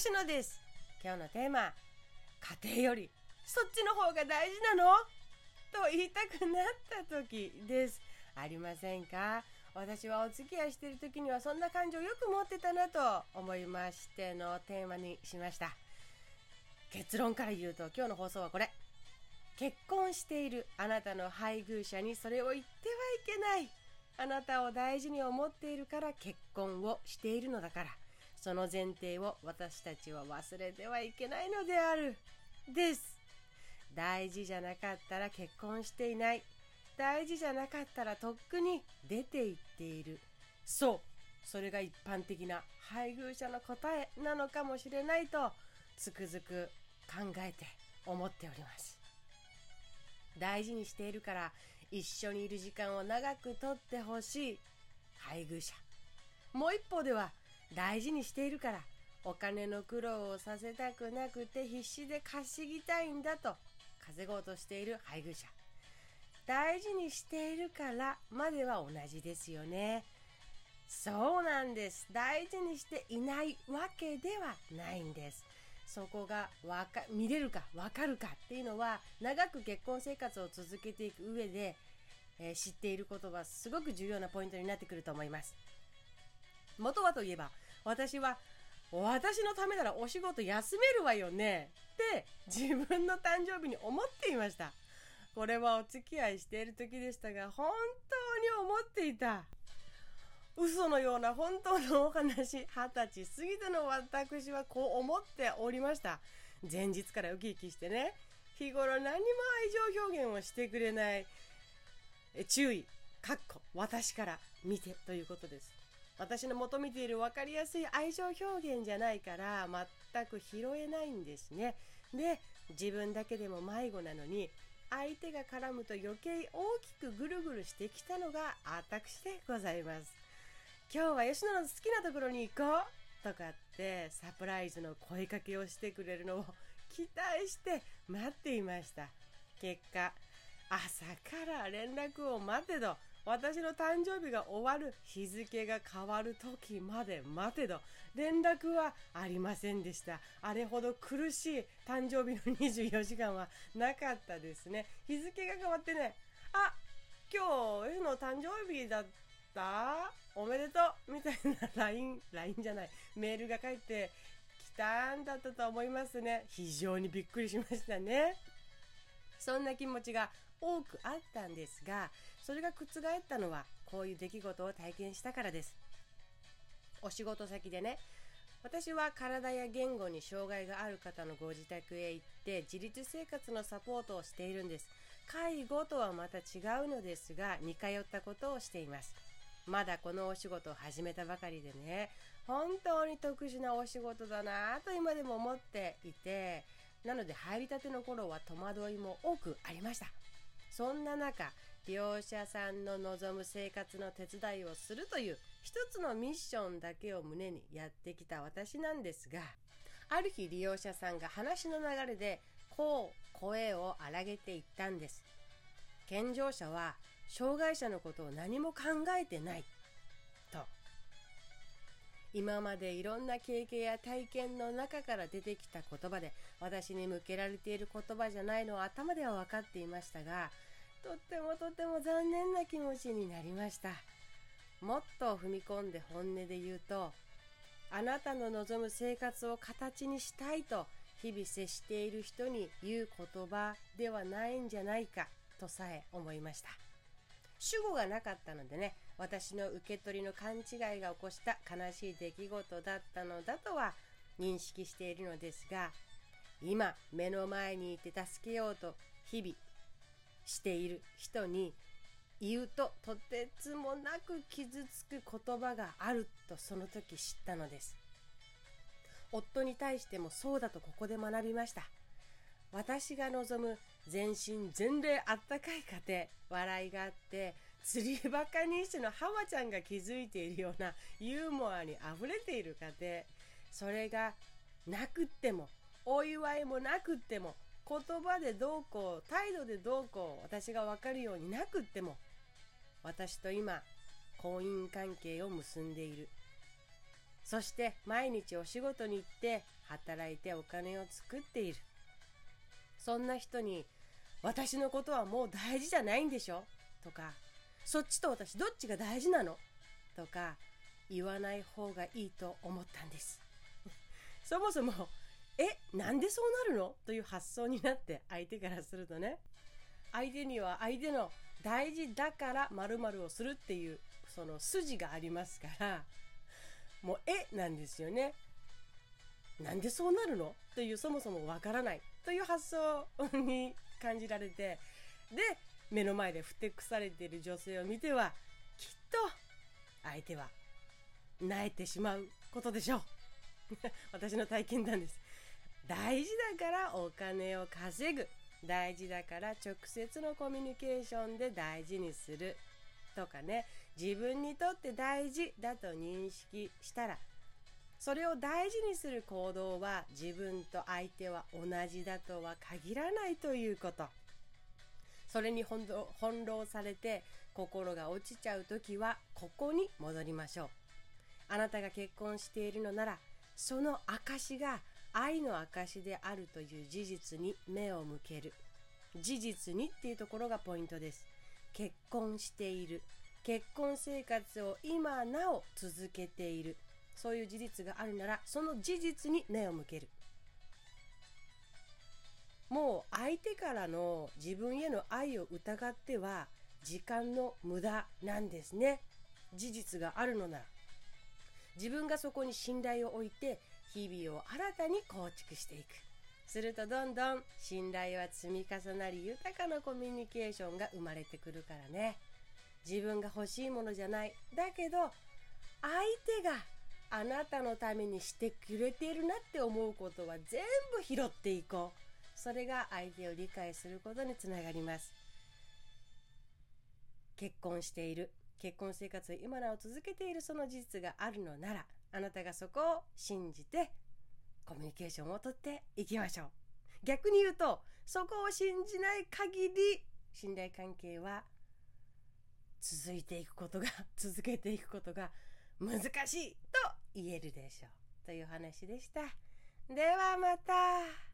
吉野です。今日のテーマ家庭よりそっちの方が大事なの？と言いたくなった時です。ありませんか？私はお付き合いしてる時にはそんな感情よく持ってたなと思いましてのテーマにしました。結論から言うと今日の放送はこれ。結婚しているあなたの配偶者にそれを言ってはいけない。あなたを大事に思っているから結婚をしているのだから。その前提を私たちは忘れてはいけないのである。です。大事じゃなかったら結婚していない。大事じゃなかったらとっくに出て行っている。そう。それが一般的な配偶者の答えなのかもしれないとつくづく考えて思っております。大事にしているから一緒にいる時間を長くとってほしい配偶者。もう一方では大事にしているからお金の苦労をさせたくなくて必死で稼ぎたいんだと稼ごうとしている配偶者。大事にしているからまでは同じですよね。そうなんです。大事にしていないわけではないんです。そこがわか見れるかわかるかっていうのは長く結婚生活を続けていく上で、えー、知っていることはすごく重要なポイントになってくると思います。元はといえば私は私のためならお仕事休めるわよねって自分の誕生日に思っていました。これはお付き合いしている時でしたが本当に思っていた。嘘のような本当のお話二十歳過ぎての私はこう思っておりました。前日からウキウキしてね日頃何も愛情表現をしてくれない注意かっこ私から見てということです。私の求めている分かりやすい愛情表現じゃないから全く拾えないんですね。で自分だけでも迷子なのに相手が絡むと余計大きくぐるぐるしてきたのが私でございます。今日は吉野の好きなところに行こうとかってサプライズの声かけをしてくれるのを 期待して待っていました。結果朝から連絡を待てど私の誕生日が終わる日付が変わる時まで待てど連絡はありませんでしたあれほど苦しい誕生日の24時間はなかったですね日付が変わってねあ今日 F の誕生日だった？おめでとうみたいな LINE、LINE じゃない、メールが返ってきたんだったと思いますね。非常にびっくりしましたね。そんな気持ちが多くあったんですが、それが覆ったのは、こういう出来事を体験したからです。お仕事先でね、私は体や言語に障害がある方のご自宅へ行って自立生活のサポートをしているんです。介護とはまた違うのですが、似通ったことをしています。まだこのお仕事を始めたばかりでね、本当に特殊なお仕事だなぁと今でも思っていて、なので入りたての頃は戸惑いも多くありました。そんな中、利用者さんの望む生活の手伝いをするという一つのミッションだけを胸にやってきた私なんですが、ある日利用者さんが話の流れでこう声を荒げていったんです。健常者は障害者のことを何も考えてないと今までいろんな経験や体験の中から出てきた言葉で私に向けられている言葉じゃないのは頭では分かっていましたがとってもとっても残念な気持ちになりました。もっと踏み込んで本音で言うとあなたの望む生活を形にしたいと日々接している人に言う言葉ではないんじゃないかとさえ思いました。主語がなかったのでね私の受け取りの勘違いが起こした悲しい出来事だったのだとは認識しているのですが今目の前にいて助けようと日々している人に言うととてつもなく傷つく言葉があるとその時知ったのです。夫に対してもそうだとここで学びました。私が望む全身全霊あったかい家庭笑いがあって釣りバカ日誌の浜ちゃんが築いているようなユーモアにあふれている家庭それがなくってもお祝いもなくっても言葉でどうこう態度でどうこう私が分かるようになくっても私と今婚姻関係を結んでいる。そして毎日お仕事に行って働いてお金を作っている。そんな人に私のことはもう大事じゃないんでしょ？とかそっちと私どっちが大事なの？とか言わない方がいいと思ったんです。そもそもえなんでそうなるの？という発想になって相手からするとね。相手には相手の大事だから〇〇をするっていうその筋がありますからもうえなんですよね。なんでそうなるの？というそもそもわからない。という発想に感じられてで目の前でふてくされている女性を見てはきっと相手は泣いてしまうことでしょう。私の体験談です。大事だからお金を稼ぐ。大事だから直接のコミュニケーションで大事にするとかね。自分にとって大事だと認識したらそれを大事にする行動は自分と相手は同じだとは限らないということ。それに翻弄されて心が落ちちゃう時はここに戻りましょう。あなたが結婚しているのならその証が愛の証であるという事実に目を向ける。事実にっていうところがポイントです。結婚している。結婚生活を今なお続けている。そういう事実があるならその事実に目を向ける。もう相手からの自分への愛を疑っては時間の無駄なんですね。事実があるのなら。自分がそこに信頼を置いて日々を新たに構築していく。するとどんどん信頼は積み重なり豊かなコミュニケーションが生まれてくるからね。自分が欲しいものじゃない。だけど相手があなたのためにしてくれているなって思うことは全部拾っていこう。それが相手を理解することにつながります。結婚している。結婚生活を今なお続けているその事実があるのならあなたがそこを信じてコミュニケーションをとっていきましょう。逆に言うとそこを信じない限り信頼関係は続いていくことが 続けていくことが難しいと言えるでしょう。という話でした。ではまた。